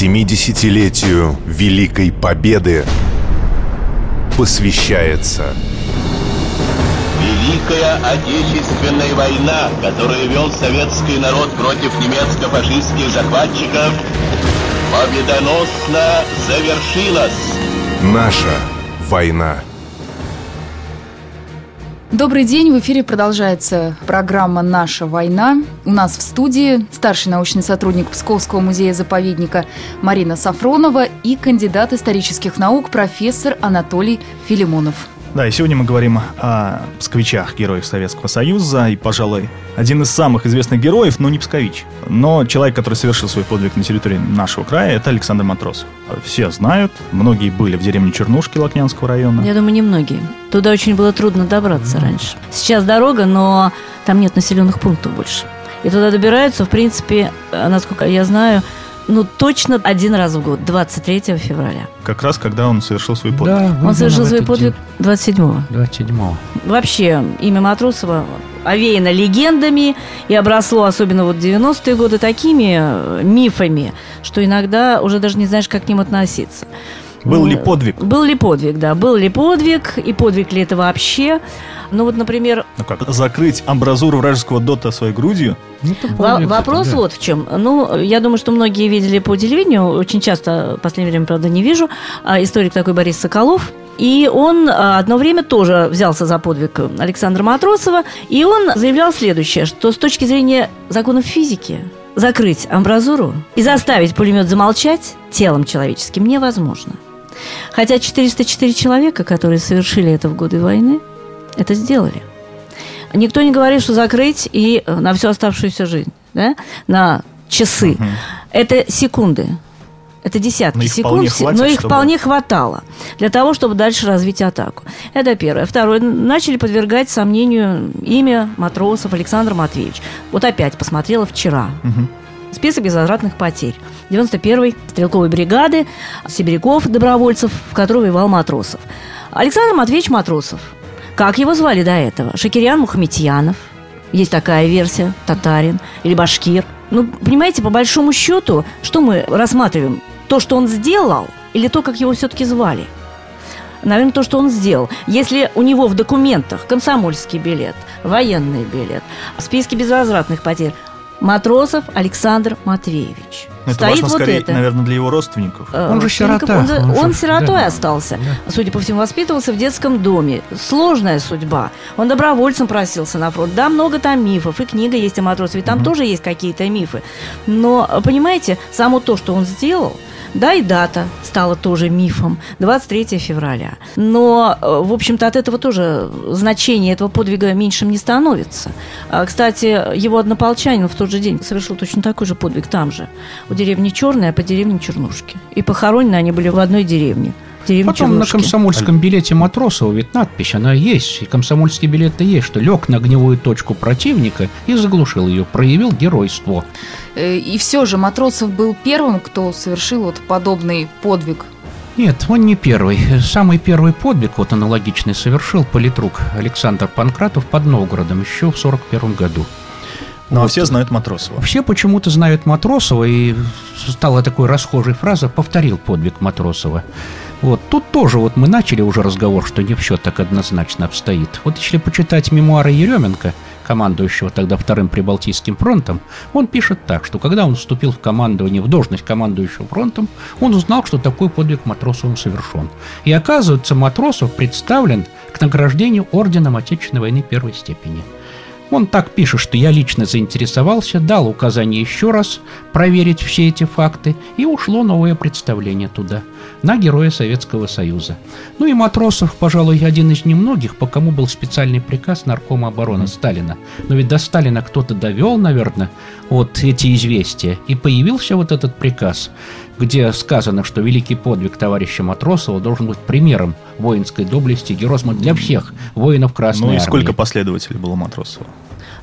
70-летию Великой Победы посвящается Великая Отечественная война, которую вел советский народ против немецко-фашистских захватчиков, победоносно завершилась. Наша война. Добрый день, в эфире продолжается программа «Наша война». У нас в студии старший научный сотрудник Псковского музея-заповедника Марина Сафронова и кандидат исторических наук профессор Анатолий Филимонов. Да, и сегодня мы говорим о псковичах, героях Советского Союза, и, пожалуй, один из самых известных героев, но не пскович, но человек, который совершил свой подвиг на территории нашего края, это Александр Матрос. Все знают, многие были в деревне Чернушки Лакнянского района. Я думаю, не многие. Туда очень было трудно добраться раньше. Сейчас дорога, но там нет населенных пунктов больше. И туда добираются, в принципе, насколько я знаю, ну, точно один раз в год, 23 февраля. Как раз, когда он совершил свой подвиг. Да, он совершил свой подвиг 27-го. 27-го. Вообще, имя Матросова овеяно легендами и обросло, особенно вот 90-е годы, такими э, мифами, что иногда уже даже не знаешь, как к ним относиться. Был ли подвиг? Был ли подвиг, да. Был ли подвиг, и подвиг ли это вообще. Ну вот, например... Ну как, закрыть амбразуру вражеского дота своей грудью? Ну, подвиг, вопрос да. вот в чем. Ну, я думаю, что многие видели по телевидению, очень часто, в последнее время, правда, не вижу, а историк такой Борис Соколов, и он а, одно время тоже взялся за подвиг Александра Матросова, и он заявлял следующее, что с точки зрения законов физики закрыть амбразуру и заставить пулемет замолчать телом человеческим невозможно. Хотя 404 человека, которые совершили это в годы войны, это сделали. Никто не говорит, что закрыть и э, на всю оставшуюся жизнь, да, на часы. Угу. Это секунды. Это десятки но секунд, хватит, но их чтобы... вполне хватало для того, чтобы дальше развить атаку. Это первое. Второе. Начали подвергать сомнению имя матросов Александр Матвеевич. Вот опять посмотрела вчера. Угу. Список безвозвратных потерь. 91-й стрелковой бригады сибиряков, добровольцев, в которой воевал Матросов. Александр Матвеевич Матросов. Как его звали до этого? Шакирян Мухаметьянов. Есть такая версия, татарин или башкир. Ну, понимаете, по большому счету, что мы рассматриваем? То, что он сделал, или то, как его все-таки звали? Наверное, то, что он сделал. Если у него в документах комсомольский билет, военный билет, списки безвозвратных потерь, Матросов Александр Матвеевич. Это Стоит важно, вот скорее, это. наверное, для его родственников. Э, он же сирота. Он, он, он сиротой да. остался. Да. Судя по всему, воспитывался в детском доме. Сложная судьба. Он добровольцем просился на фронт. Да, много там мифов. И книга есть о матросове. Там угу. тоже есть какие-то мифы. Но, понимаете, само то, что он сделал, да, и дата стала тоже мифом. 23 февраля. Но, э, в общем-то, от этого тоже значение этого подвига меньшим не становится. А, кстати, его однополчанин в тот же день совершил точно такой же подвиг там же, у деревни Черная, а по деревне Чернушки. И похоронены они были в одной деревне деревне Потом Чернушки. на комсомольском билете Матросова ведь надпись, она есть. И комсомольский билет-то есть, что лег на огневую точку противника и заглушил ее, проявил геройство. Э, и все же Матросов был первым, кто совершил вот подобный подвиг нет, он не первый. Самый первый подвиг, вот аналогичный, совершил политрук Александр Панкратов под Новгородом еще в 41 году. Ну, а вот. а все знают Матросова. Все почему-то знают Матросова, и стала такой расхожей фраза «повторил подвиг Матросова». Вот тут тоже вот мы начали уже разговор, что не все так однозначно обстоит. Вот если почитать мемуары Еременко, командующего тогда Вторым Прибалтийским фронтом, он пишет так, что когда он вступил в командование, в должность командующего фронтом, он узнал, что такой подвиг Матросовым совершен. И оказывается, Матросов представлен к награждению Орденом Отечественной войны первой степени – он так пишет, что я лично заинтересовался, дал указание еще раз проверить все эти факты, и ушло новое представление туда, на Героя Советского Союза. Ну и Матросов, пожалуй, один из немногих, по кому был специальный приказ Наркома обороны Сталина. Но ведь до Сталина кто-то довел, наверное, вот эти известия, и появился вот этот приказ где сказано, что великий подвиг товарища Матросова должен быть примером воинской доблести, героизма для всех воинов Красной Ну и армии. сколько последователей было Матросова?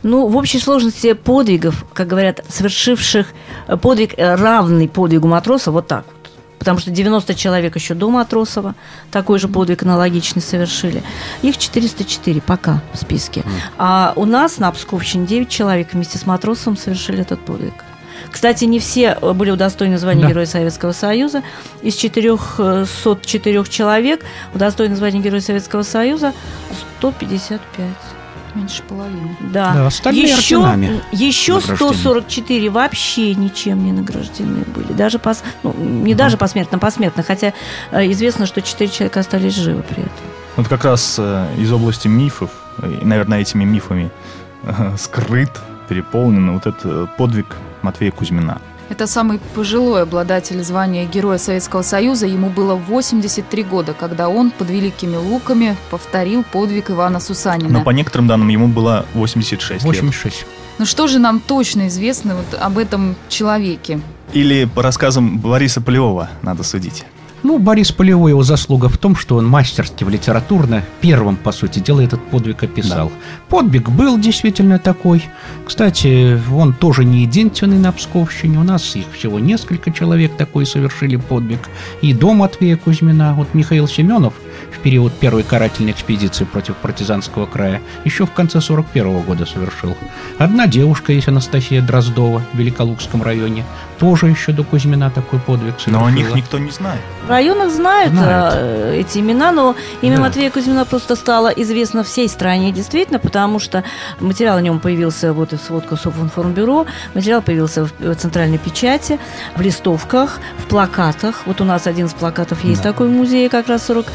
Ну, в общей сложности подвигов, как говорят, совершивших э, подвиг э, равный подвигу матроса, вот так вот. Потому что 90 человек еще до Матросова такой же подвиг аналогичный совершили. Их 404 пока в списке. А у нас на Псковщине 9 человек вместе с Матросовым совершили этот подвиг. Кстати, не все были удостоены звания Да. Героя Советского Союза. Из 404 человек удостоены звания Героя Советского Союза 155. Меньше половины. Да. Да, остальные еще, орденами еще награждены. 144 вообще ничем не награждены были. Даже пос, ну, не даже посмертно, посмертно. Хотя э, известно, что 4 человека остались живы при этом. Вот как раз э, из области мифов, и, наверное, этими мифами э, скрыт, переполнен вот этот э, подвиг Матвея Кузьмина. Это самый пожилой обладатель звания Героя Советского Союза. Ему было 83 года, когда он под Великими Луками повторил подвиг Ивана Сусанина. Но по некоторым данным ему было 86 лет. 86. Ну что же нам точно известно вот об этом человеке? Или по рассказам Бориса Полевого надо судить. Ну, Борис Полевой, его заслуга в том, что он мастерски в литературно первым, по сути дела, этот подвиг описал. Подвиг был действительно такой. Кстати, он тоже не единственный на Псковщине. У нас их всего несколько человек такой совершили подвиг. И до Матвея Кузьмина. Вот Михаил Семенов период первой карательной экспедиции против партизанского края еще в конце 41 года совершил. Одна девушка есть Анастасия Дроздова в Великолукском районе. Тоже еще до Кузьмина такой подвиг совершила. Но о них никто не знает. В районах знают, Знают. э, эти имена, но имя Да. Матвея Кузьмина просто стало известно всей стране, действительно, потому что материал о нем появился вот и в сводках Софинформбюро, материал появился в центральной печати, в листовках, в плакатах. Вот у нас один из плакатов есть Да. такой в музее, как раз 40,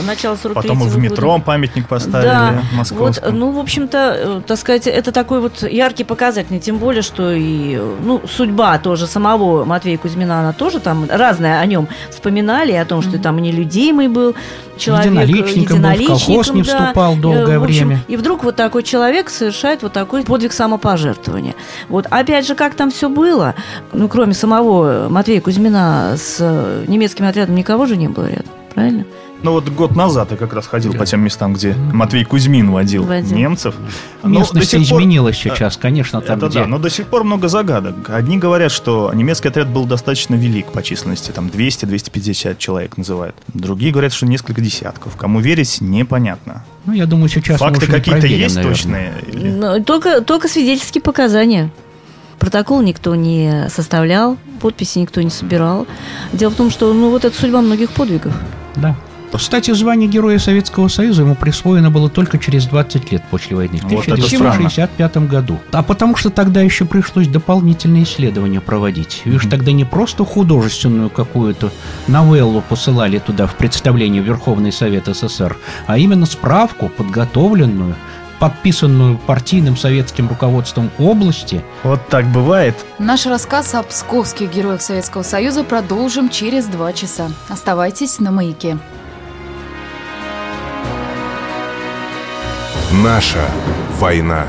м, начало 43 Потом и в года. метро памятник поставили Да, вот, московском. ну, в общем-то, э, так сказать, это такой вот яркий показатель, тем более, что и, э, ну, судьба тоже самого Матвея Кузьмина, она тоже там разное о нем вспоминали, о том, что там и нелюдимый был человек, э, Единоличником был, в колхоз не да. вступал Э, долгое в общем, время. И вдруг вот такой человек совершает вот такой подвиг самопожертвования. Вот, опять же, как там все было, ну, кроме самого Матвея Кузьмина с э, немецким отрядом никого же не было рядом, правильно? Ну вот год назад я как раз ходил Да. по тем местам, где Матвей Кузьмин водил, Водил. немцев. Но до Местность сих пор- изменилась сейчас, конечно, там, Это где... да, но до сих пор много загадок. Одни говорят, что немецкий отряд был достаточно велик по численности, там 200-250 человек называют. Другие говорят, что несколько десятков. Кому верить, непонятно. Ну, я думаю, сейчас Факты какие-то проверим, есть наверное. точные? Или- Ну, только, только свидетельские показания. Протокол никто не составлял, подписи никто не собирал. Дело в том, что ну, вот это судьба многих подвигов. Да. Кстати, звание Героя Советского Союза ему присвоено было только через 20 лет после войны, в Вот это 1965 году. А потому что тогда еще пришлось дополнительные исследования проводить. Видишь, тогда не просто художественную какую-то новеллу посылали туда в представление Верховный Совет СССр, а именно справку, подготовленную, подписанную партийным советским руководством области, Вот так бывает. Наш рассказ о псковских героях Советского Союза продолжим через два часа. Оставайтесь на маяке. Наша война.